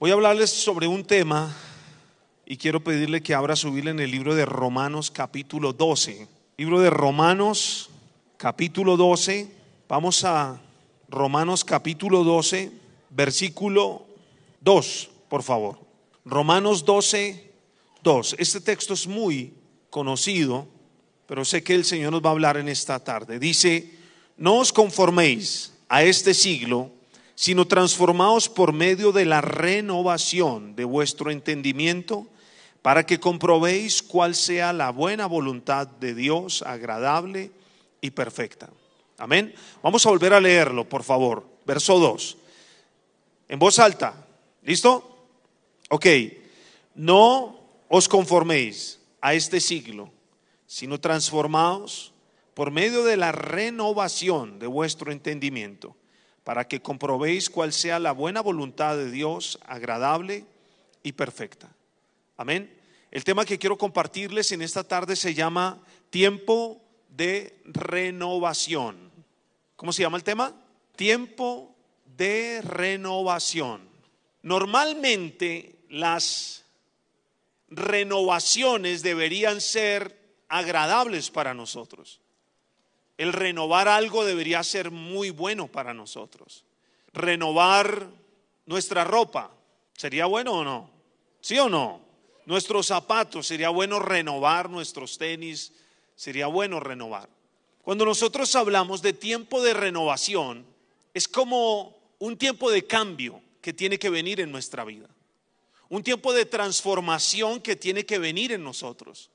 Voy a hablarles sobre un tema y quiero pedirle que abra su Biblia en el libro de Romanos capítulo 12. Libro de Romanos capítulo 12. Vamos a Romanos capítulo 12, versículo 2, por favor. Romanos 12, 2. Este texto es muy conocido, pero sé que el Señor nos va a hablar en esta tarde. Dice, no os conforméis a este siglo, sino transformaos por medio de la renovación de vuestro entendimiento, para que comprobéis cuál sea la buena voluntad de Dios, agradable y perfecta. Amén. Vamos a volver a leerlo, por favor. Verso 2. En voz alta. ¿Listo? Ok. No os conforméis a este siglo, sino transformaos por medio de la renovación de vuestro entendimiento para que comprobéis cuál sea la buena voluntad de Dios, agradable y perfecta. Amén. El tema que quiero compartirles en esta tarde se llama tiempo de renovación. ¿Cómo se llama el tema? Tiempo de renovación. Normalmente las renovaciones deberían ser agradables para nosotros. El renovar algo debería ser muy bueno para nosotros. Renovar nuestra ropa, ¿sería bueno o no? ¿Sí o no? Nuestros zapatos, sería bueno renovar nuestros tenis, sería bueno renovar. Cuando nosotros hablamos de tiempo de renovación, es como un tiempo de cambio que tiene que venir en nuestra vida. Un tiempo de transformación que tiene que venir en nosotros.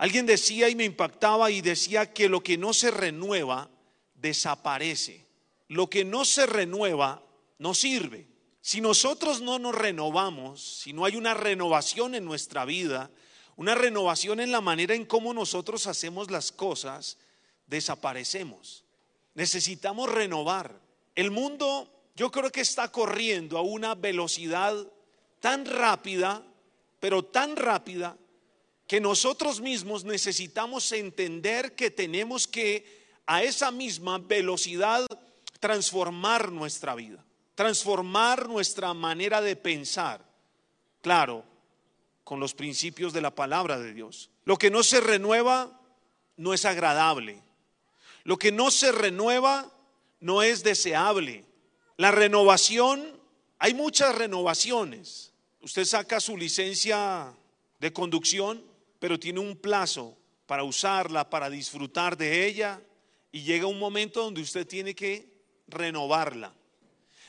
Alguien decía y me impactaba y decía que lo que no se renueva desaparece. Lo que no se renueva no sirve. Si nosotros no nos renovamos, si no hay una renovación en nuestra vida, una renovación en la manera en cómo nosotros hacemos las cosas, desaparecemos. Necesitamos renovar. El mundo yo creo que está corriendo a una velocidad tan rápida, pero tan rápida, que nosotros mismos necesitamos entender que tenemos que a esa misma velocidad transformar nuestra vida, transformar nuestra manera de pensar. Claro, con los principios de la palabra de Dios. Lo que no se renueva no es agradable. Lo que no se renueva no es deseable. La renovación, hay muchas renovaciones. Usted saca su licencia de conducción pero tiene un plazo para usarla, para disfrutar de ella, y llega un momento donde usted tiene que renovarla.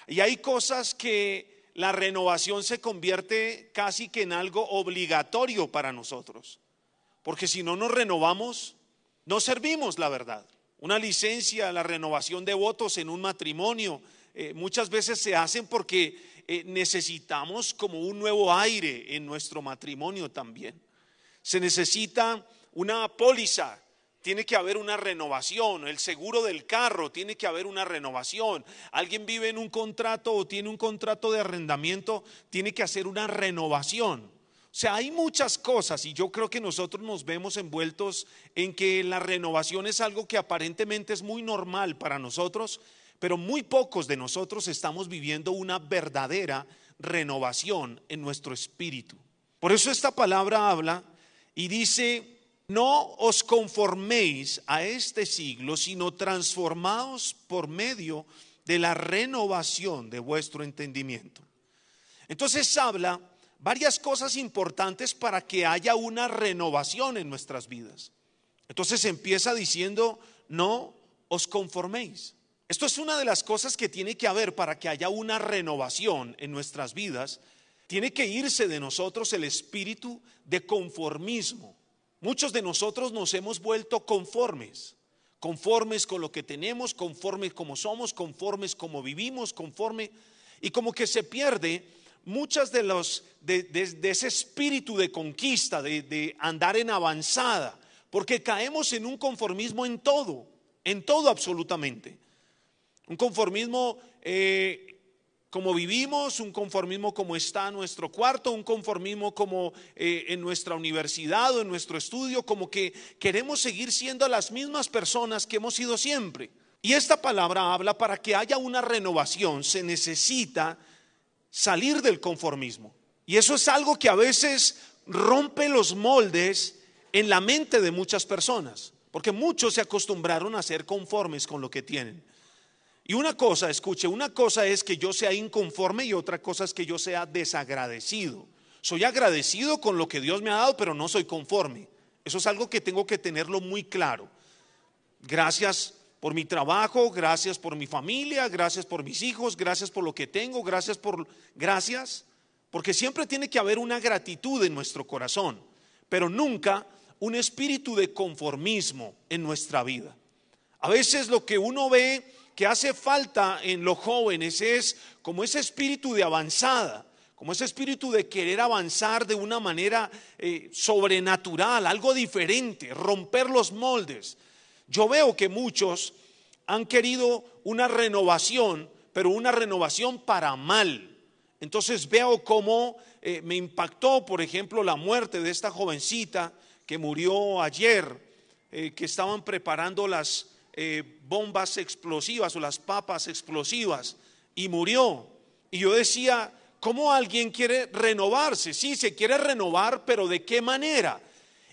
Y hay cosas que la renovación se convierte casi que en algo obligatorio para nosotros, porque si no nos renovamos, no servimos la verdad. Una licencia, la renovación de votos en un matrimonio, eh, muchas veces se hacen porque eh, necesitamos como un nuevo aire en nuestro matrimonio también. Se necesita una póliza, tiene que haber una renovación, el seguro del carro, tiene que haber una renovación. Alguien vive en un contrato o tiene un contrato de arrendamiento, tiene que hacer una renovación. O sea, hay muchas cosas y yo creo que nosotros nos vemos envueltos en que la renovación es algo que aparentemente es muy normal para nosotros, pero muy pocos de nosotros estamos viviendo una verdadera renovación en nuestro espíritu. Por eso esta palabra habla y dice, no os conforméis a este siglo, sino transformaos por medio de la renovación de vuestro entendimiento. Entonces habla varias cosas importantes para que haya una renovación en nuestras vidas. Entonces empieza diciendo, no os conforméis. Esto es una de las cosas que tiene que haber para que haya una renovación en nuestras vidas tiene que irse de nosotros el espíritu de conformismo. Muchos de nosotros nos hemos vuelto conformes, conformes con lo que tenemos, conformes como somos, conformes como vivimos, conforme y como que se pierde muchas de los de, ese espíritu de conquista, de, andar en avanzada, porque caemos en un conformismo en todo, en todo absolutamente. Un conformismo eh, como vivimos, un conformismo como está nuestro cuarto, un conformismo como eh, en nuestra universidad o en nuestro estudio, como que queremos seguir siendo las mismas personas que hemos sido siempre. Y esta palabra habla para que haya una renovación, se necesita salir del conformismo. Y eso es algo que a veces rompe los moldes en la mente de muchas personas, porque muchos se acostumbraron a ser conformes con lo que tienen. Y una cosa, escuche, una cosa es que yo sea inconforme y otra cosa es que yo sea desagradecido. Soy agradecido con lo que Dios me ha dado, pero no soy conforme. Eso es algo que tengo que tenerlo muy claro. Gracias por mi trabajo, gracias por mi familia, gracias por mis hijos, gracias por lo que tengo, gracias por gracias, porque siempre tiene que haber una gratitud en nuestro corazón, pero nunca un espíritu de conformismo en nuestra vida. A veces lo que uno ve que hace falta en los jóvenes es como ese espíritu de avanzada, como ese espíritu de querer avanzar de una manera eh, sobrenatural, algo diferente, romper los moldes. Yo veo que muchos han querido una renovación, pero una renovación para mal. Entonces veo cómo eh, me impactó, por ejemplo, la muerte de esta jovencita que murió ayer, eh, que estaban preparando las eh, bombas explosivas o las papas explosivas y murió. Y yo decía, ¿cómo alguien quiere renovarse? Sí, se quiere renovar, pero ¿de qué manera?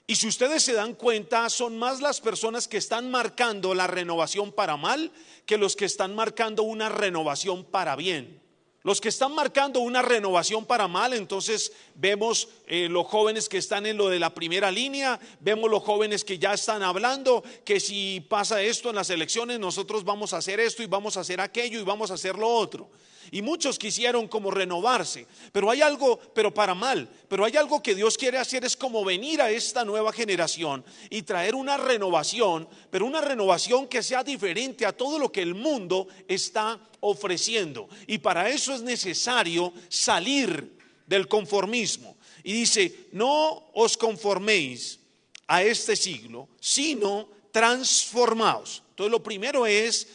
Y si ustedes se dan cuenta, son más las personas que están marcando la renovación para mal que los que están marcando una renovación para bien. Los que están marcando una renovación para mal, entonces vemos eh, los jóvenes que están en lo de la primera línea, vemos los jóvenes que ya están hablando que si pasa esto en las elecciones, nosotros vamos a hacer esto y vamos a hacer aquello y vamos a hacer lo otro. Y muchos quisieron como renovarse, pero hay algo, pero para mal, pero hay algo que Dios quiere hacer es como venir a esta nueva generación y traer una renovación, pero una renovación que sea diferente a todo lo que el mundo está ofreciendo. Y para eso es necesario salir del conformismo. Y dice, no os conforméis a este siglo, sino transformaos. Entonces lo primero es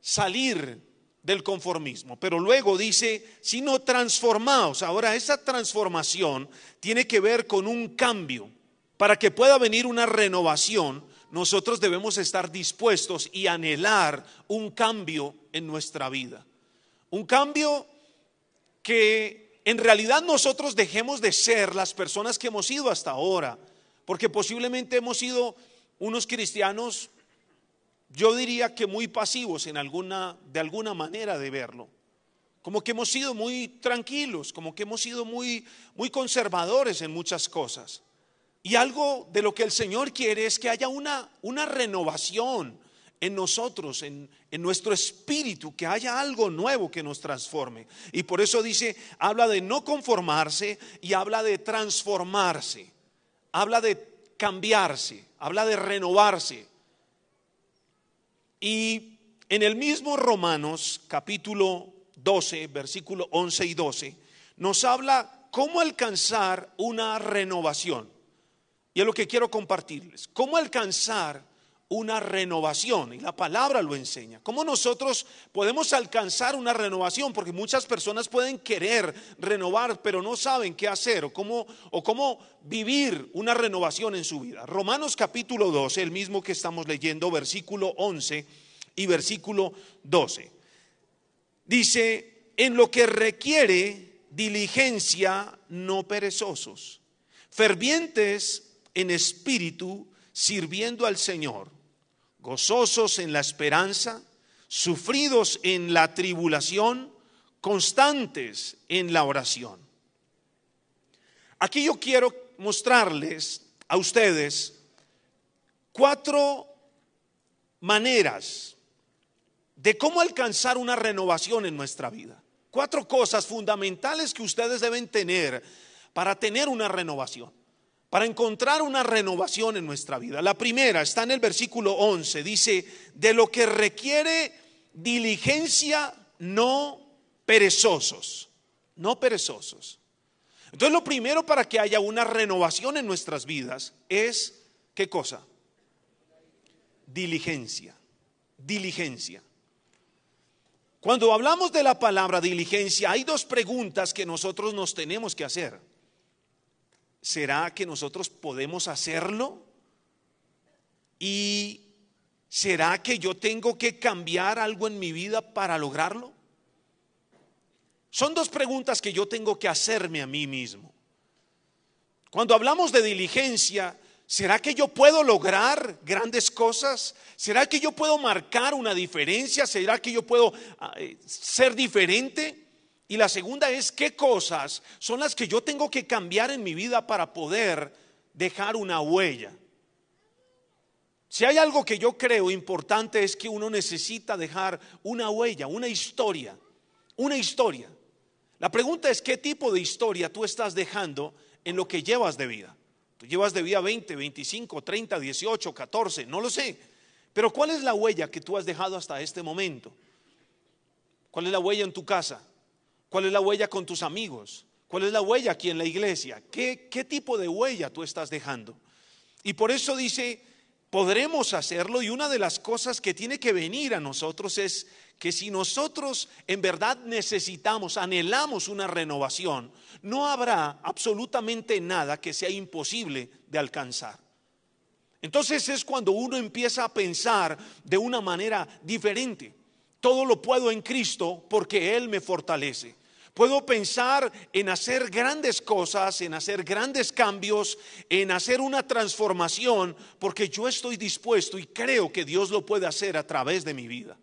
salir del conformismo. Pero luego dice, sino transformaos. Ahora, esa transformación tiene que ver con un cambio. Para que pueda venir una renovación, nosotros debemos estar dispuestos y anhelar un cambio en nuestra vida. Un cambio que en realidad nosotros dejemos de ser las personas que hemos sido hasta ahora, porque posiblemente hemos sido unos cristianos yo diría que muy pasivos en alguna, de alguna manera de verlo. Como que hemos sido muy tranquilos, como que hemos sido muy, muy conservadores en muchas cosas. Y algo de lo que el Señor quiere es que haya una, una renovación en nosotros, en, en, nuestro espíritu, que haya algo nuevo que nos transforme. Y por eso dice, habla de no conformarse y habla de transformarse, habla de cambiarse, habla de renovarse. Y en el mismo Romanos capítulo 12, versículo 11 y 12, nos habla cómo alcanzar una renovación. Y es lo que quiero compartirles. ¿Cómo alcanzar una renovación? Y la palabra lo enseña. ¿Cómo nosotros podemos alcanzar una renovación? Porque muchas personas pueden querer renovar, pero no saben qué hacer o cómo, o cómo vivir una renovación en su vida. Romanos capítulo 12, el mismo que estamos leyendo, versículo 11 y versículo 12. Dice, en lo que requiere diligencia, no perezosos, fervientes en espíritu, sirviendo al Señor, gozosos en la esperanza, sufridos en la tribulación, constantes en la oración. Aquí yo quiero mostrarles a ustedes cuatro maneras de cómo alcanzar una renovación en nuestra vida. Cuatro cosas fundamentales que ustedes deben tener para tener una renovación para encontrar una renovación en nuestra vida. La primera está en el versículo 11, dice, de lo que requiere diligencia, no perezosos, no perezosos. Entonces lo primero para que haya una renovación en nuestras vidas es, ¿qué cosa? Diligencia, diligencia. Cuando hablamos de la palabra diligencia, hay dos preguntas que nosotros nos tenemos que hacer. ¿Será que nosotros podemos hacerlo? ¿Y será que yo tengo que cambiar algo en mi vida para lograrlo? Son dos preguntas que yo tengo que hacerme a mí mismo. Cuando hablamos de diligencia, ¿será que yo puedo lograr grandes cosas? ¿Será que yo puedo marcar una diferencia? ¿Será que yo puedo ah, eh, ser diferente? Y la segunda es, ¿qué cosas son las que yo tengo que cambiar en mi vida para poder dejar una huella? Si hay algo que yo creo importante es que uno necesita dejar una huella, una historia, una historia. La pregunta es qué tipo de historia tú estás dejando en lo que llevas de vida. Tú llevas de vida 20, 25, 30, 18, 14, no lo sé. Pero ¿cuál es la huella que tú has dejado hasta este momento? ¿Cuál es la huella en tu casa? ¿Cuál es la huella con tus amigos? ¿Cuál es la huella aquí en la iglesia? ¿Qué, qué tipo de huella tú estás dejando? Y por eso dice, podremos hacerlo y una de las cosas que tiene que venir a nosotros es que si nosotros en verdad necesitamos, anhelamos una renovación, no habrá absolutamente nada que sea imposible de alcanzar. Entonces es cuando uno empieza a pensar de una manera diferente. Todo lo puedo en Cristo porque Él me fortalece. Puedo pensar en hacer grandes cosas, en hacer grandes cambios, en hacer una transformación, porque yo estoy dispuesto y creo que Dios lo puede hacer a través de mi vida.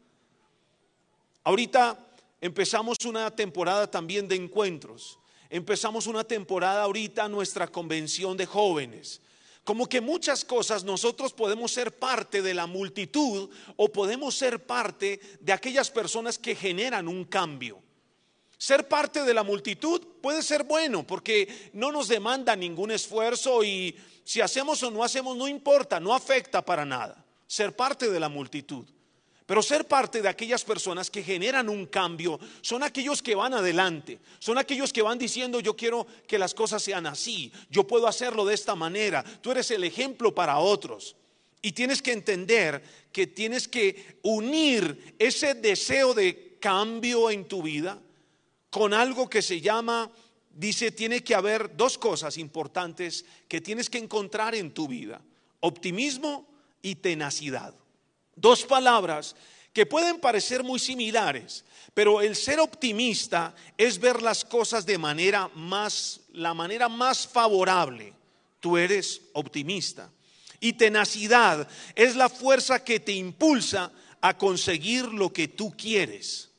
Ahorita empezamos una temporada también de encuentros. Empezamos una temporada ahorita nuestra convención de jóvenes. Como que muchas cosas nosotros podemos ser parte de la multitud o podemos ser parte de aquellas personas que generan un cambio. Ser parte de la multitud puede ser bueno porque no nos demanda ningún esfuerzo y si hacemos o no hacemos no importa, no afecta para nada. Ser parte de la multitud. Pero ser parte de aquellas personas que generan un cambio son aquellos que van adelante, son aquellos que van diciendo yo quiero que las cosas sean así, yo puedo hacerlo de esta manera, tú eres el ejemplo para otros. Y tienes que entender que tienes que unir ese deseo de cambio en tu vida con algo que se llama, dice, tiene que haber dos cosas importantes que tienes que encontrar en tu vida, optimismo y tenacidad. Dos palabras que pueden parecer muy similares, pero el ser optimista es ver las cosas de manera más, la manera más favorable. Tú eres optimista. Y tenacidad es la fuerza que te impulsa a conseguir lo que tú quieres.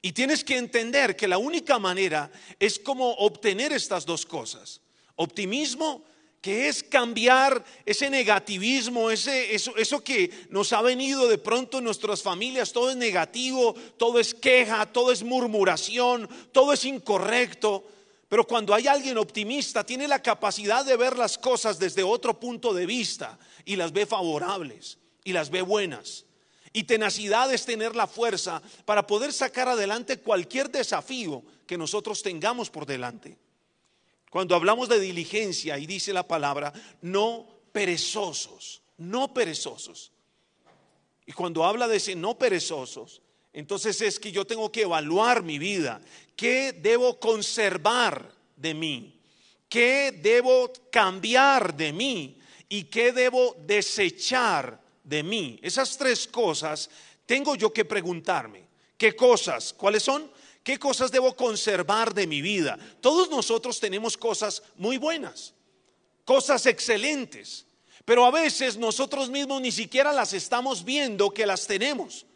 Y tienes que entender que la única manera es como obtener estas dos cosas. Optimismo, que es cambiar ese negativismo, ese, eso, eso que nos ha venido de pronto en nuestras familias, todo es negativo, todo es queja, todo es murmuración, todo es incorrecto. Pero cuando hay alguien optimista, tiene la capacidad de ver las cosas desde otro punto de vista y las ve favorables y las ve buenas. Y tenacidad es tener la fuerza para poder sacar adelante cualquier desafío que nosotros tengamos por delante. Cuando hablamos de diligencia, y dice la palabra, no perezosos, no perezosos. Y cuando habla de ese no perezosos, entonces es que yo tengo que evaluar mi vida. ¿Qué debo conservar de mí? ¿Qué debo cambiar de mí? ¿Y qué debo desechar de mí. Esas tres cosas tengo yo que preguntarme. ¿Qué cosas? ¿Cuáles son? ¿Qué cosas debo conservar de mi vida? Todos nosotros tenemos cosas muy buenas, cosas excelentes, pero a veces nosotros mismos ni siquiera las estamos viendo que las tenemos.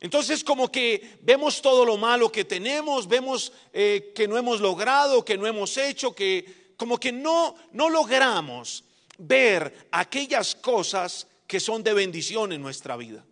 Entonces como que vemos todo lo malo que tenemos, vemos eh, que no hemos logrado, que no hemos hecho, que como que no, no logramos ver aquellas cosas que son de bendición en nuestra vida.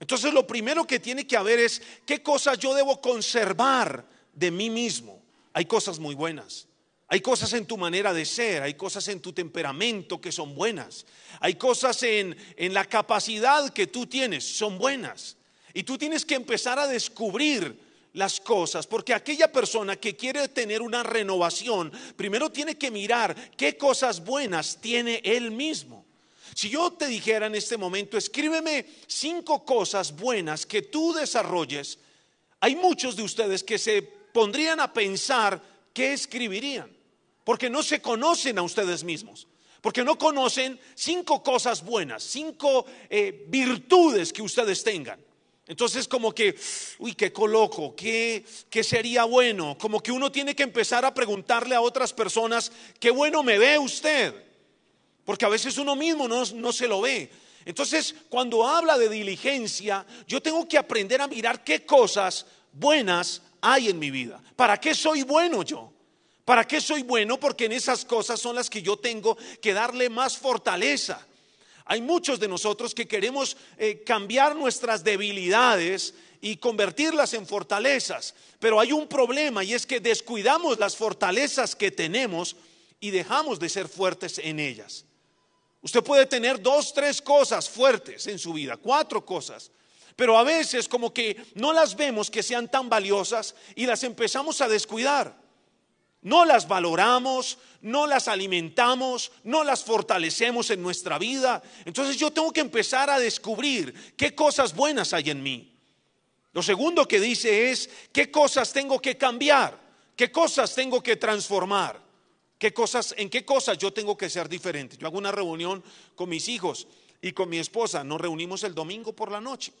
Entonces lo primero que tiene que haber es qué cosas yo debo conservar de mí mismo. Hay cosas muy buenas. Hay cosas en tu manera de ser, hay cosas en tu temperamento que son buenas. Hay cosas en, en la capacidad que tú tienes, son buenas. Y tú tienes que empezar a descubrir las cosas, porque aquella persona que quiere tener una renovación, primero tiene que mirar qué cosas buenas tiene él mismo. Si yo te dijera en este momento, escríbeme cinco cosas buenas que tú desarrolles, hay muchos de ustedes que se pondrían a pensar qué escribirían, porque no se conocen a ustedes mismos, porque no conocen cinco cosas buenas, cinco eh, virtudes que ustedes tengan. Entonces como que, uy, qué coloco, qué, qué sería bueno. Como que uno tiene que empezar a preguntarle a otras personas, qué bueno me ve usted. Porque a veces uno mismo no, no se lo ve. Entonces, cuando habla de diligencia, yo tengo que aprender a mirar qué cosas buenas hay en mi vida. ¿Para qué soy bueno yo? ¿Para qué soy bueno? Porque en esas cosas son las que yo tengo que darle más fortaleza. Hay muchos de nosotros que queremos eh, cambiar nuestras debilidades y convertirlas en fortalezas, pero hay un problema y es que descuidamos las fortalezas que tenemos y dejamos de ser fuertes en ellas. Usted puede tener dos, tres cosas fuertes en su vida, cuatro cosas, pero a veces como que no las vemos que sean tan valiosas y las empezamos a descuidar. No las valoramos, no las alimentamos, no las fortalecemos en nuestra vida. Entonces yo tengo que empezar a descubrir qué cosas buenas hay en mí. Lo segundo que dice es qué cosas tengo que cambiar, qué cosas tengo que transformar, qué cosas, en qué cosas yo tengo que ser diferente. Yo hago una reunión con mis hijos y con mi esposa, nos reunimos el domingo por la noche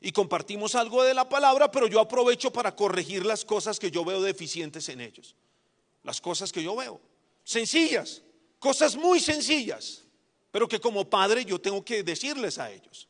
y compartimos algo de la palabra, pero yo aprovecho para corregir las cosas que yo veo deficientes en ellos las cosas que yo veo. Sencillas, cosas muy sencillas, pero que como padre yo tengo que decirles a ellos.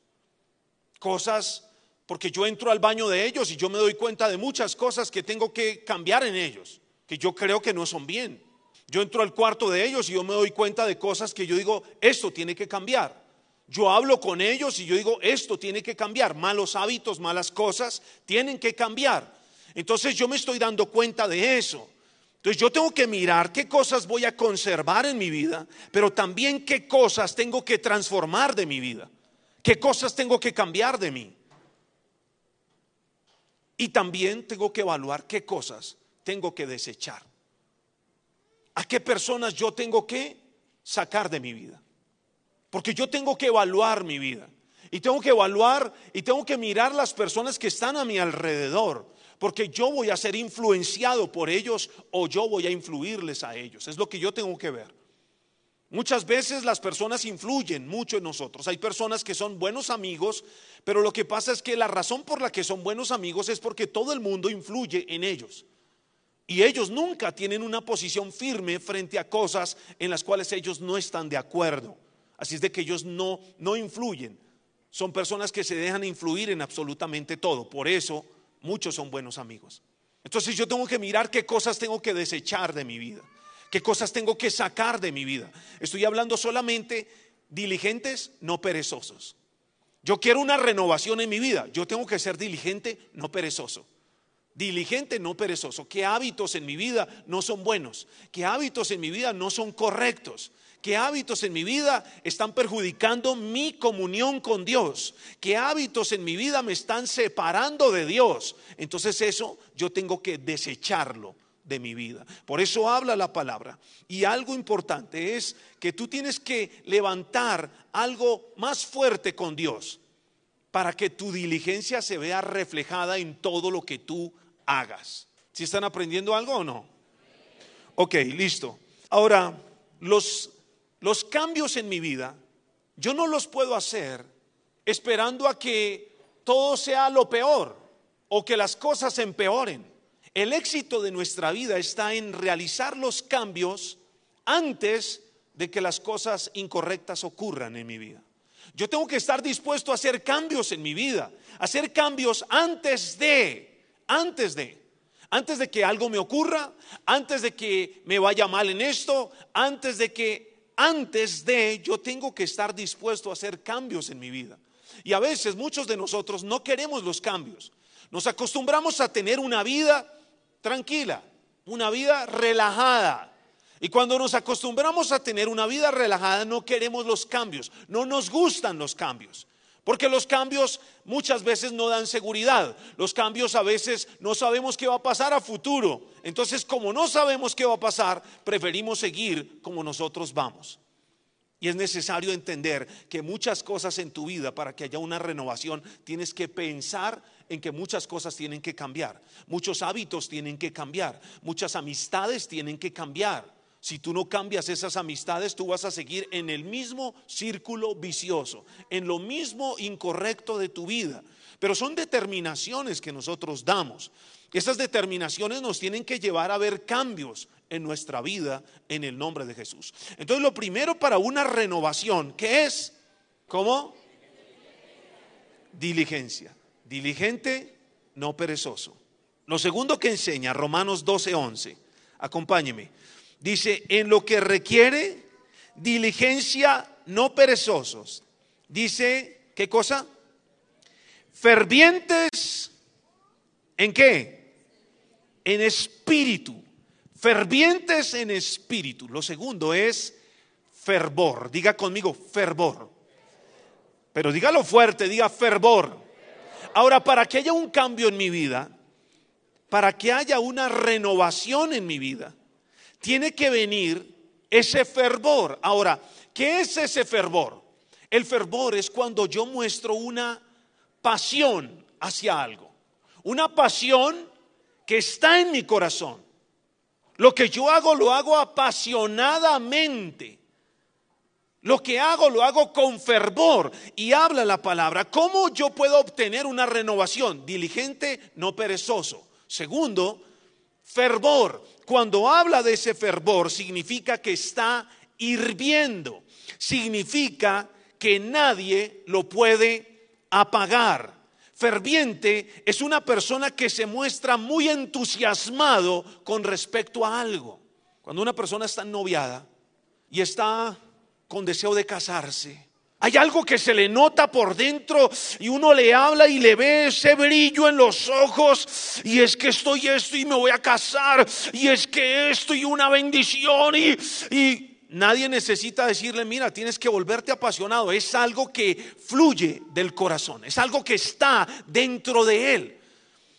Cosas, porque yo entro al baño de ellos y yo me doy cuenta de muchas cosas que tengo que cambiar en ellos, que yo creo que no son bien. Yo entro al cuarto de ellos y yo me doy cuenta de cosas que yo digo, esto tiene que cambiar. Yo hablo con ellos y yo digo, esto tiene que cambiar. Malos hábitos, malas cosas, tienen que cambiar. Entonces yo me estoy dando cuenta de eso. Entonces yo tengo que mirar qué cosas voy a conservar en mi vida, pero también qué cosas tengo que transformar de mi vida, qué cosas tengo que cambiar de mí. Y también tengo que evaluar qué cosas tengo que desechar. ¿A qué personas yo tengo que sacar de mi vida? Porque yo tengo que evaluar mi vida. Y tengo que evaluar y tengo que mirar las personas que están a mi alrededor porque yo voy a ser influenciado por ellos o yo voy a influirles a ellos. Es lo que yo tengo que ver. Muchas veces las personas influyen mucho en nosotros. Hay personas que son buenos amigos, pero lo que pasa es que la razón por la que son buenos amigos es porque todo el mundo influye en ellos. Y ellos nunca tienen una posición firme frente a cosas en las cuales ellos no están de acuerdo. Así es de que ellos no, no influyen. Son personas que se dejan influir en absolutamente todo. Por eso muchos son buenos amigos. Entonces yo tengo que mirar qué cosas tengo que desechar de mi vida, qué cosas tengo que sacar de mi vida. Estoy hablando solamente diligentes, no perezosos. Yo quiero una renovación en mi vida, yo tengo que ser diligente, no perezoso. Diligente, no perezoso. ¿Qué hábitos en mi vida no son buenos? ¿Qué hábitos en mi vida no son correctos? ¿Qué hábitos en mi vida están perjudicando mi comunión con Dios? ¿Qué hábitos en mi vida me están separando de Dios? Entonces eso yo tengo que desecharlo de mi vida. Por eso habla la palabra. Y algo importante es que tú tienes que levantar algo más fuerte con Dios para que tu diligencia se vea reflejada en todo lo que tú hagas. ¿Si están aprendiendo algo o no? Ok, listo. Ahora, los los cambios en mi vida, yo no los puedo hacer esperando a que todo sea lo peor o que las cosas empeoren. El éxito de nuestra vida está en realizar los cambios antes de que las cosas incorrectas ocurran en mi vida. Yo tengo que estar dispuesto a hacer cambios en mi vida, hacer cambios antes de, antes de, antes de que algo me ocurra, antes de que me vaya mal en esto, antes de que antes de yo tengo que estar dispuesto a hacer cambios en mi vida. Y a veces muchos de nosotros no queremos los cambios. Nos acostumbramos a tener una vida tranquila, una vida relajada. Y cuando nos acostumbramos a tener una vida relajada no queremos los cambios, no nos gustan los cambios. Porque los cambios muchas veces no dan seguridad. Los cambios a veces no sabemos qué va a pasar a futuro. Entonces, como no sabemos qué va a pasar, preferimos seguir como nosotros vamos. Y es necesario entender que muchas cosas en tu vida, para que haya una renovación, tienes que pensar en que muchas cosas tienen que cambiar. Muchos hábitos tienen que cambiar. Muchas amistades tienen que cambiar. Si tú no cambias esas amistades, tú vas a seguir en el mismo círculo vicioso, en lo mismo incorrecto de tu vida. pero son determinaciones que nosotros damos. Esas determinaciones nos tienen que llevar a ver cambios en nuestra vida en el nombre de Jesús. Entonces, lo primero para una renovación, ¿qué es? ¿Cómo? Diligencia. Diligente, no perezoso. Lo segundo que enseña Romanos 12:11, acompáñeme, dice, en lo que requiere diligencia, no perezosos. Dice, ¿qué cosa? Fervientes, ¿en qué? En espíritu. Fervientes en espíritu. Lo segundo es fervor. Diga conmigo, fervor. Pero dígalo fuerte, diga fervor. Ahora, para que haya un cambio en mi vida, para que haya una renovación en mi vida, tiene que venir ese fervor. Ahora, ¿qué es ese fervor? El fervor es cuando yo muestro una pasión hacia algo, una pasión que está en mi corazón. Lo que yo hago lo hago apasionadamente. Lo que hago lo hago con fervor y habla la palabra. ¿Cómo yo puedo obtener una renovación? Diligente, no perezoso. Segundo, fervor. Cuando habla de ese fervor significa que está hirviendo. Significa que nadie lo puede apagar. Ferviente es una persona que se muestra muy entusiasmado con respecto a algo. Cuando una persona está noviada y está con deseo de casarse, hay algo que se le nota por dentro y uno le habla y le ve ese brillo en los ojos y es que estoy esto y me voy a casar y es que esto y una bendición y, y Nadie necesita decirle, mira, tienes que volverte apasionado. Es algo que fluye del corazón, es algo que está dentro de él.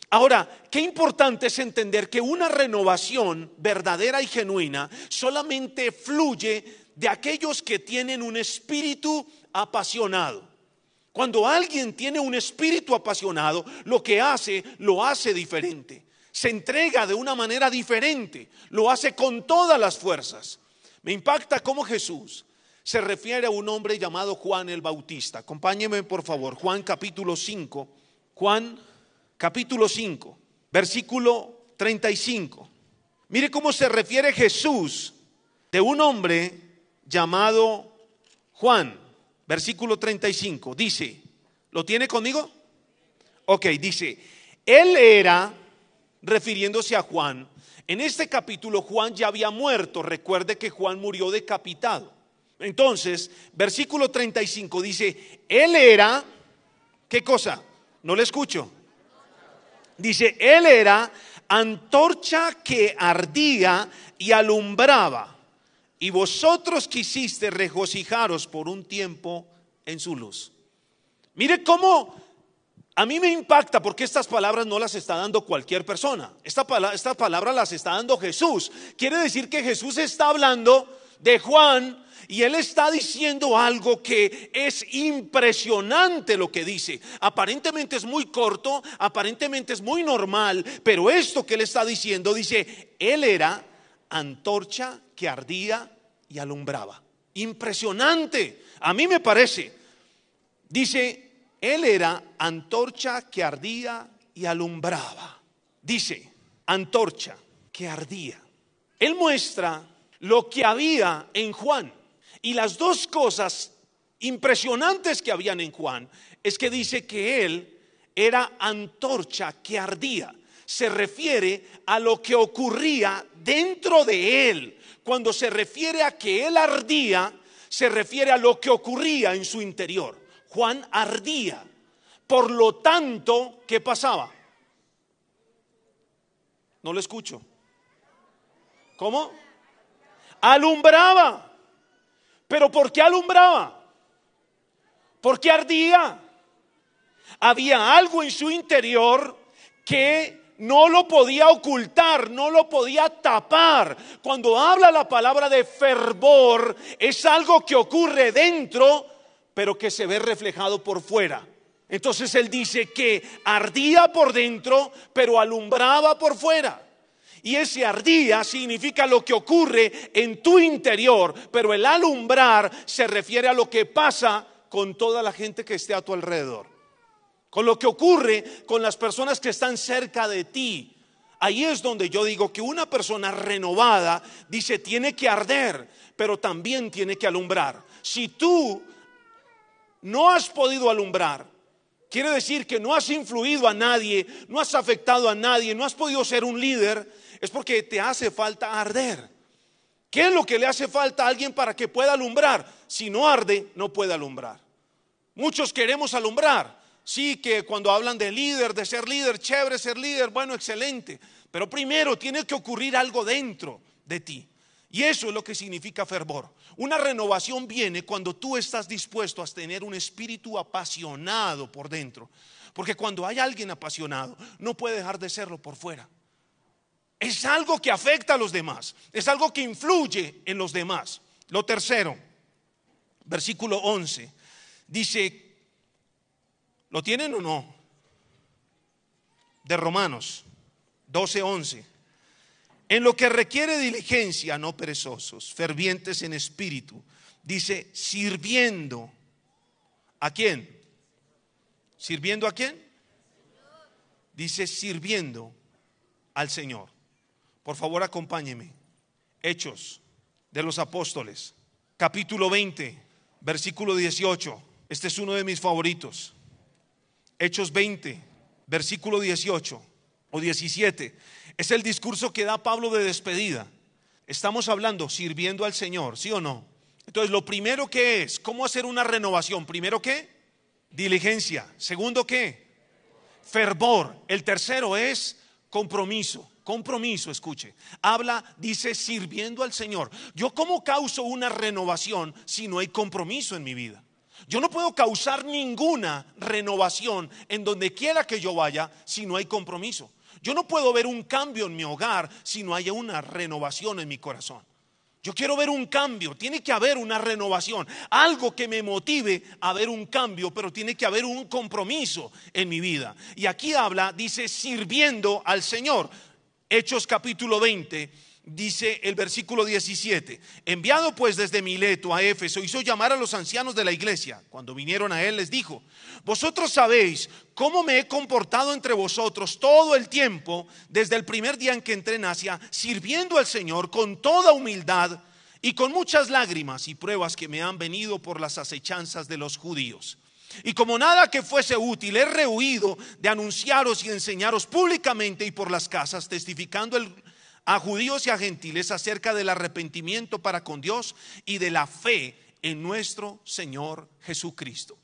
Ahora, qué importante es entender que una renovación verdadera y genuina solamente fluye de aquellos que tienen un espíritu apasionado. Cuando alguien tiene un espíritu apasionado, lo que hace, lo hace diferente. Se entrega de una manera diferente, lo hace con todas las fuerzas. Me impacta cómo Jesús se refiere a un hombre llamado Juan el Bautista. Acompáñeme por favor, Juan capítulo 5, Juan capítulo 5, versículo 35. Mire cómo se refiere Jesús de un hombre llamado Juan, versículo 35. Dice, ¿lo tiene conmigo? Ok, dice, él era, refiriéndose a Juan, en este capítulo Juan ya había muerto. Recuerde que Juan murió decapitado. Entonces, versículo 35 dice, él era, ¿qué cosa? No le escucho. Dice, él era antorcha que ardía y alumbraba. Y vosotros quisiste regocijaros por un tiempo en su luz. Mire cómo a mí me impacta porque estas palabras no las está dando cualquier persona. Esta estas palabras las está dando Jesús. Quiere decir que Jesús está hablando de Juan y él está diciendo algo que es impresionante lo que dice. Aparentemente es muy corto, aparentemente es muy normal, pero esto que él está diciendo dice, él era antorcha que ardía y alumbraba. Impresionante. A mí me parece. Dice, él era antorcha que ardía y alumbraba. Dice, antorcha que ardía. Él muestra lo que había en Juan. Y las dos cosas impresionantes que habían en Juan es que dice que él era antorcha que ardía. Se refiere a lo que ocurría dentro de él. Cuando se refiere a que él ardía, se refiere a lo que ocurría en su interior. Juan ardía. Por lo tanto, ¿qué pasaba? No lo escucho. ¿Cómo? Alumbraba. ¿Pero por qué alumbraba? ¿Por qué ardía? Había algo en su interior que no lo podía ocultar, no lo podía tapar. Cuando habla la palabra de fervor, es algo que ocurre dentro pero que se ve reflejado por fuera. Entonces él dice que ardía por dentro, pero alumbraba por fuera. Y ese ardía significa lo que ocurre en tu interior, pero el alumbrar se refiere a lo que pasa con toda la gente que esté a tu alrededor. Con lo que ocurre con las personas que están cerca de ti. Ahí es donde yo digo que una persona renovada dice tiene que arder, pero también tiene que alumbrar. Si tú no has podido alumbrar, quiere decir que no has influido a nadie, no has afectado a nadie, no has podido ser un líder, es porque te hace falta arder. ¿Qué es lo que le hace falta a alguien para que pueda alumbrar? Si no arde, no puede alumbrar. Muchos queremos alumbrar. Sí, que cuando hablan de líder, de ser líder, chévere ser líder, bueno, excelente. Pero primero tiene que ocurrir algo dentro de ti. Y eso es lo que significa fervor. Una renovación viene cuando tú estás dispuesto a tener un espíritu apasionado por dentro. Porque cuando hay alguien apasionado, no puede dejar de serlo por fuera. Es algo que afecta a los demás. Es algo que influye en los demás. Lo tercero, versículo 11, dice, ¿lo tienen o no? De Romanos 12, 11. En lo que requiere diligencia, no perezosos, fervientes en espíritu. Dice, sirviendo. ¿A quién? ¿Sirviendo a quién? Dice, sirviendo al Señor. Por favor, acompáñeme. Hechos de los Apóstoles, capítulo 20, versículo 18. Este es uno de mis favoritos. Hechos 20, versículo 18 o 17. Es el discurso que da Pablo de despedida. Estamos hablando sirviendo al Señor, ¿sí o no? Entonces, lo primero que es, ¿cómo hacer una renovación? Primero qué? Diligencia. Segundo qué? Fervor. El tercero es compromiso. Compromiso, escuche. Habla, dice, sirviendo al Señor. Yo cómo causo una renovación si no hay compromiso en mi vida. Yo no puedo causar ninguna renovación en donde quiera que yo vaya si no hay compromiso. Yo no puedo ver un cambio en mi hogar si no haya una renovación en mi corazón. Yo quiero ver un cambio, tiene que haber una renovación, algo que me motive a ver un cambio, pero tiene que haber un compromiso en mi vida. Y aquí habla, dice, sirviendo al Señor. Hechos capítulo 20, dice el versículo 17, enviado pues desde Mileto a Éfeso, hizo llamar a los ancianos de la iglesia. Cuando vinieron a él les dijo, vosotros sabéis cómo me he comportado entre vosotros todo el tiempo, desde el primer día en que entré en Asia, sirviendo al Señor con toda humildad y con muchas lágrimas y pruebas que me han venido por las acechanzas de los judíos. Y como nada que fuese útil, he rehuido de anunciaros y enseñaros públicamente y por las casas, testificando el a judíos y a gentiles acerca del arrepentimiento para con Dios y de la fe en nuestro Señor Jesucristo.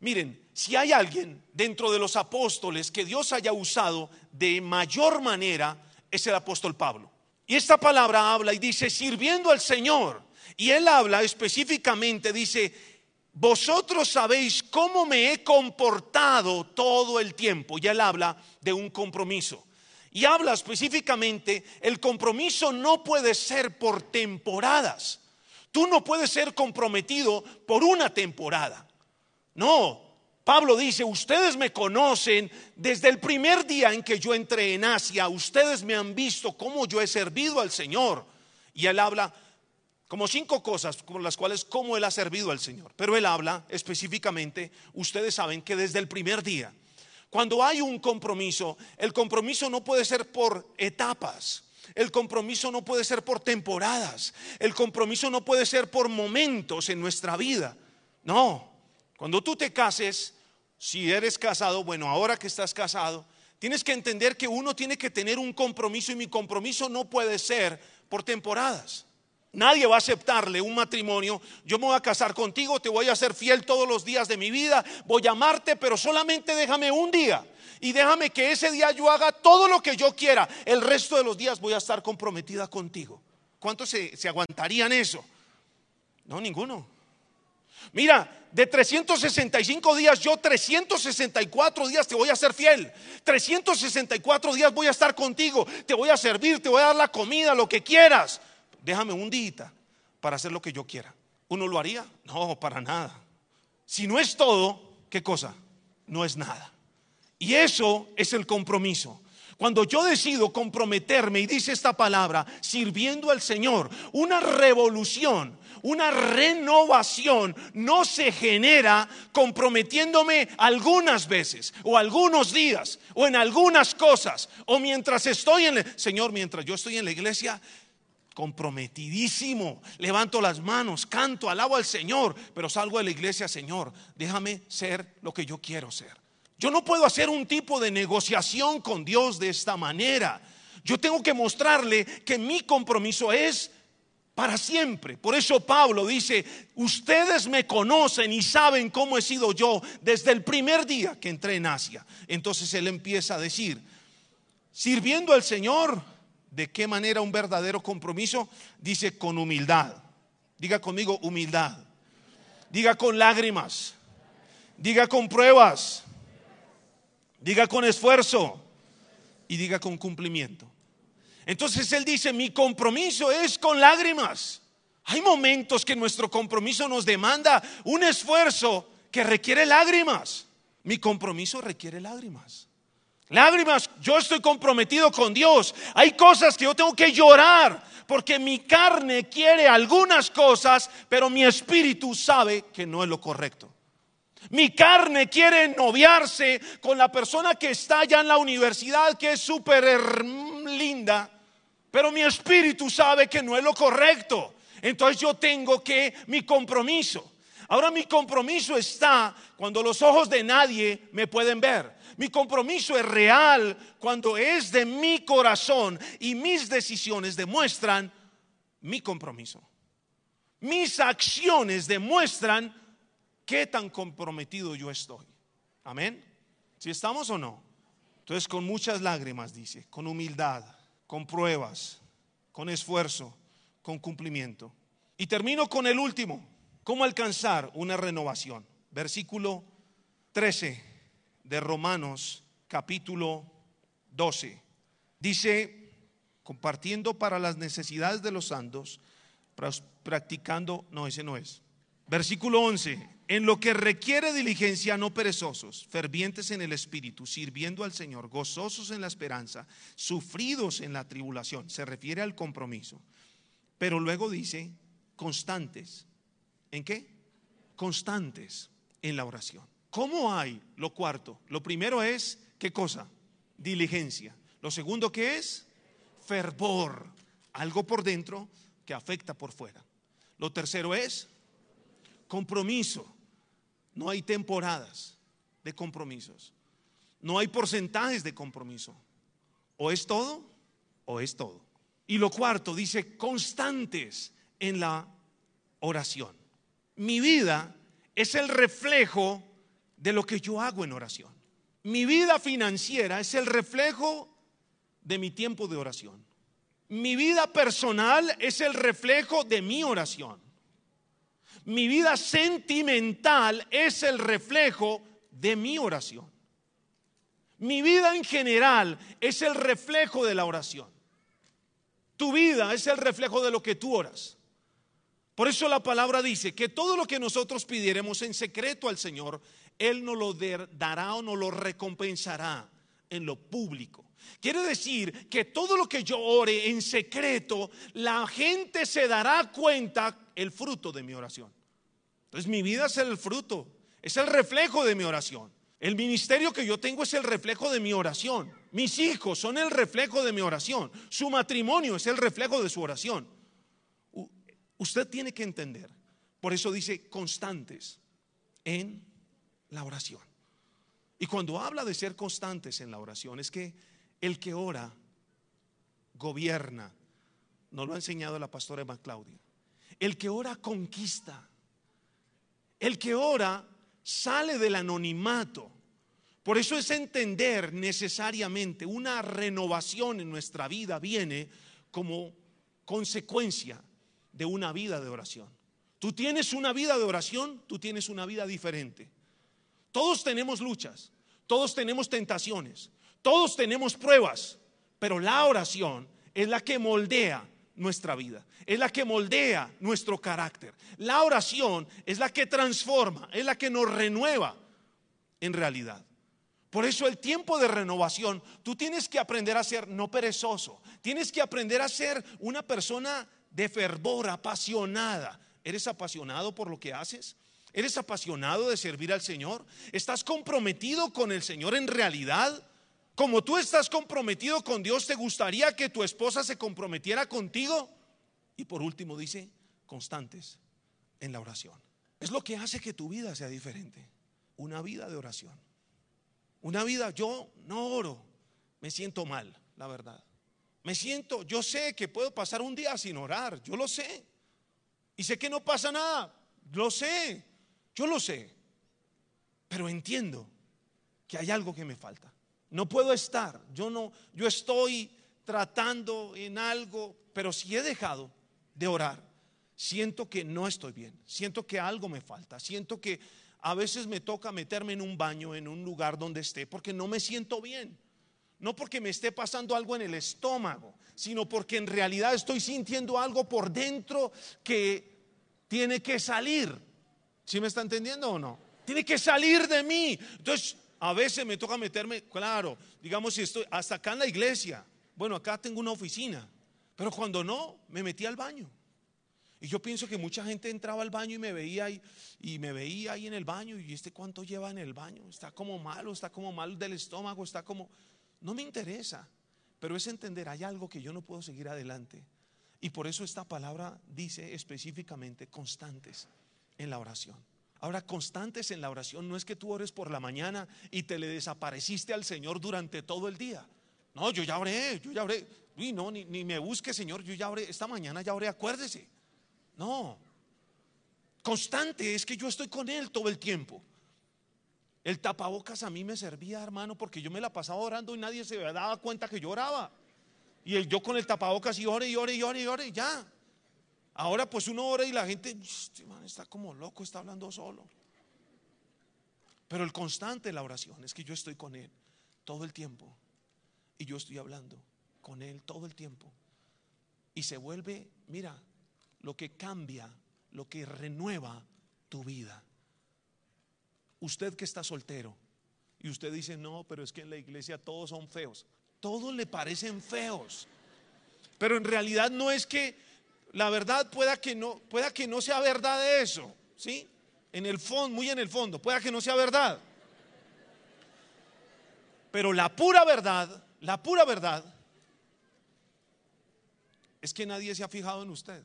Miren, si hay alguien dentro de los apóstoles que Dios haya usado de mayor manera, es el apóstol Pablo. Y esta palabra habla y dice, sirviendo al Señor. Y él habla específicamente, dice, vosotros sabéis cómo me he comportado todo el tiempo. Y él habla de un compromiso. Y habla específicamente, el compromiso no puede ser por temporadas. Tú no puedes ser comprometido por una temporada. No, Pablo dice, ustedes me conocen desde el primer día en que yo entré en Asia, ustedes me han visto cómo yo he servido al Señor. Y él habla como cinco cosas con las cuales cómo él ha servido al Señor. Pero él habla específicamente, ustedes saben que desde el primer día cuando hay un compromiso, el compromiso no puede ser por etapas. El compromiso no puede ser por temporadas. El compromiso no puede ser por momentos en nuestra vida. No. Cuando tú te cases, si eres casado, bueno, ahora que estás casado, tienes que entender que uno tiene que tener un compromiso y mi compromiso no puede ser por temporadas. Nadie va a aceptarle un matrimonio. Yo me voy a casar contigo, te voy a ser fiel todos los días de mi vida, voy a amarte, pero solamente déjame un día. Y déjame que ese día yo haga todo lo que yo quiera. El resto de los días voy a estar comprometida contigo. ¿Cuántos se, aguantarían eso? No, ninguno. Mira, de 365 días, yo 364 días te voy a ser fiel. 364 días voy a estar contigo. Te voy a servir, te voy a dar la comida, lo que quieras déjame un día para hacer lo que yo quiera. ¿Uno lo haría? No, para nada. Si no es todo, ¿qué cosa? No es nada. Y eso es el compromiso. Cuando yo decido comprometerme y dice esta palabra, sirviendo al Señor, una revolución, Una renovación no se genera comprometiéndome algunas veces o algunos días o en algunas cosas o mientras estoy en... el Señor, mientras yo estoy en la iglesia, comprometidísimo, levanto las manos, canto, alabo al Señor, pero salgo de la iglesia, Señor, déjame ser lo que yo quiero ser. Yo no puedo hacer un tipo de negociación con Dios de esta manera. Yo tengo que mostrarle que mi compromiso es para siempre. Por eso Pablo dice, ustedes me conocen y saben cómo he sido yo desde el primer día que entré en Asia. Entonces él empieza a decir, sirviendo al Señor, ¿de qué manera un verdadero compromiso? Dice con humildad. Diga conmigo humildad. Diga con lágrimas. Diga con pruebas. Diga con esfuerzo. Y diga con cumplimiento. Entonces él dice, mi compromiso es con lágrimas. Hay momentos que nuestro compromiso nos demanda un esfuerzo que requiere lágrimas. Mi compromiso requiere lágrimas. Lágrimas, yo estoy comprometido con Dios. Hay cosas que yo tengo que llorar porque mi carne quiere algunas cosas, pero mi espíritu sabe que no es lo correcto. Mi carne quiere noviarse con la persona que está allá en la universidad, que es súper linda, pero mi espíritu sabe que no es lo correcto. Entonces yo tengo que mi compromiso. Ahora mi compromiso está cuando los ojos de nadie me pueden ver. Mi compromiso es real cuando es de mi corazón y mis decisiones demuestran mi compromiso. Mis acciones demuestran qué tan comprometido yo estoy. Amén. Si estamos o no. Entonces con muchas lágrimas dice, con humildad con pruebas, con esfuerzo, con cumplimiento. Y termino con el último, ¿cómo alcanzar una renovación? Versículo 13 de Romanos capítulo 12. Dice, compartiendo para las necesidades de los santos, practicando, no, ese no es. Versículo 11, en lo que requiere diligencia, no perezosos, fervientes en el espíritu, sirviendo al Señor, gozosos en la esperanza, sufridos en la tribulación. Se refiere al compromiso. Pero luego dice, constantes. ¿En qué? Constantes en la oración. ¿Cómo hay lo cuarto? Lo primero es, ¿qué cosa? Diligencia. Lo segundo, ¿qué es? Fervor. Algo por dentro que afecta por fuera. Lo tercero es compromiso. No hay temporadas de compromisos. No hay porcentajes de compromiso. O es todo o es todo. Y lo cuarto dice constantes en la oración. Mi vida es el reflejo de lo que yo hago en oración. Mi vida financiera es el reflejo de mi tiempo de oración. Mi vida personal es el reflejo de mi oración. Mi vida sentimental es el reflejo de mi oración. Mi vida en general es el reflejo de la oración. Tu vida es el reflejo de lo que tú oras. Por eso la palabra dice que todo lo que nosotros pidiéramos en secreto al Señor, Él nos lo dará o nos lo recompensará en lo público. Quiere decir que todo lo que yo ore en secreto, la gente se dará cuenta el fruto de mi oración. Entonces mi vida es el fruto, es el reflejo de mi oración. El ministerio que yo tengo es el reflejo de mi oración. Mis hijos son el reflejo de mi oración. Su matrimonio es el reflejo de su oración. Usted tiene que entender. Por eso dice constantes en la oración. Y cuando habla de ser constantes en la oración, es que el que ora gobierna. Nos lo ha enseñado la pastora Emma Claudia. El que ora conquista. El que ora sale del anonimato. Por eso es entender necesariamente una renovación en nuestra vida viene como consecuencia de una vida de oración. Tú tienes una vida de oración, tú tienes una vida diferente. Todos tenemos luchas, todos tenemos tentaciones, todos tenemos pruebas, pero la oración es la que moldea nuestra vida, es la que moldea nuestro carácter. La oración es la que transforma, es la que nos renueva en realidad. Por eso el tiempo de renovación, tú tienes que aprender a ser no perezoso, tienes que aprender a ser una persona de fervor, apasionada. ¿Eres apasionado por lo que haces? ¿Eres apasionado de servir al Señor? ¿Estás comprometido con el Señor en realidad? Como tú estás comprometido con Dios, ¿te gustaría que tu esposa se comprometiera contigo? Y por último dice, constantes en la oración. Es lo que hace que tu vida sea diferente. Una vida de oración. Una vida, yo no oro, me siento mal, la verdad. Me siento, yo sé que puedo pasar un día sin orar, yo lo sé. Y sé que no pasa nada, lo sé, yo lo sé. Pero entiendo que hay algo que me falta. No puedo estar, yo no, yo estoy tratando en algo, pero si he dejado de orar, siento que no estoy bien, siento que algo me falta, siento que a veces me toca meterme en un baño, en un lugar donde esté, porque no me siento bien. No porque me esté pasando algo en el estómago, sino porque en realidad estoy sintiendo algo por dentro que tiene que salir. ¿Sí me está entendiendo o no? Tiene que salir de mí. Entonces, a veces me toca meterme, claro, digamos si estoy hasta acá en la iglesia. Bueno, acá tengo una oficina, pero cuando no, me metí al baño. Y yo pienso que mucha gente entraba al baño y me veía ahí, y me veía ahí en el baño. Y este cuánto lleva en el baño, está como malo, está como mal del estómago, está como. No me interesa. Pero es entender, hay algo que yo no puedo seguir adelante. Y por eso esta palabra dice específicamente constantes en la oración. Ahora, constantes en la oración no es que tú ores por la mañana y te le desapareciste al Señor durante todo el día. No, yo ya oré, yo ya oré. Uy, no, ni, ni me busque, Señor, yo ya oré. Esta mañana ya oré, acuérdese. No. Constante es que yo estoy con Él todo el tiempo. El tapabocas a mí me servía, hermano, porque yo me la pasaba orando y nadie se daba cuenta que yo oraba. Y el, yo con el tapabocas y ore y ore y ore y ore y ya. Ahora pues uno ora y la gente este está como loco, está hablando solo. Pero el constante en la oración es que yo estoy con Él todo el tiempo. Y yo estoy hablando con Él todo el tiempo. Y se vuelve, mira, lo que cambia, lo que renueva tu vida. Usted que está soltero y usted dice, no, pero es que en la iglesia todos son feos. Todos le parecen feos. Pero en realidad no es que la verdad pueda que no, pueda que no sea verdad eso, ¿sí? En el fondo, muy en el fondo, pueda que no sea verdad. Pero la pura verdad, la pura verdad es que nadie se ha fijado en usted.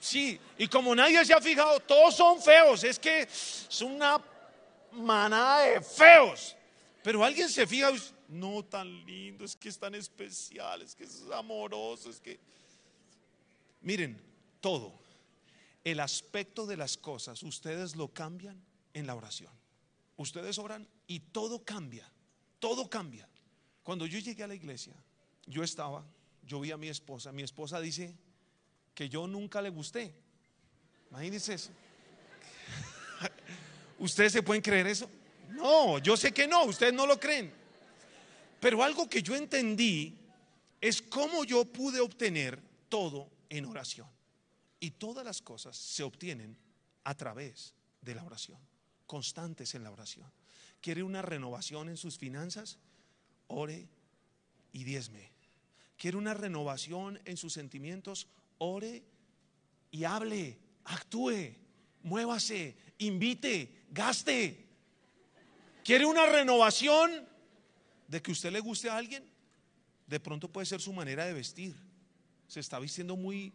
Sí, y como nadie se ha fijado, todos son feos. Es que es una manada de feos. Pero alguien se fija, no tan lindo, es que es tan especial, es que es amoroso, es que... Miren, todo, el aspecto de las cosas, ustedes lo cambian en la oración. Ustedes oran y todo cambia, todo cambia. Cuando yo llegué a la iglesia, yo estaba, yo vi a mi esposa, mi esposa dice, que yo nunca le gusté. Imagínense eso. ¿Ustedes se pueden creer eso? No, yo sé que no, ustedes no lo creen. Pero algo que yo entendí es cómo yo pude obtener todo en oración. Y todas las cosas se obtienen a través de la oración, constantes en la oración. ¿Quiere una renovación en sus finanzas? Ore y diezme. ¿Quiere una renovación en sus sentimientos? Ore y hable, actúe, muévase, invite, gaste. ¿Quiere una renovación de que usted le guste a alguien? De pronto puede ser su manera de vestir. Se está vistiendo muy,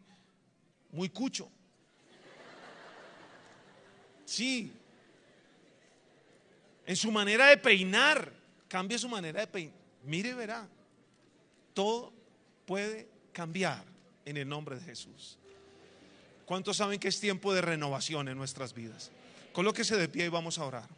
muy cucho. Sí. En su manera de peinar. Cambie su manera de peinar. Mire, verá. Todo puede cambiar en el nombre de Jesús. ¿Cuántos saben que es tiempo de renovación en nuestras vidas? Colóquese de pie y vamos a orar.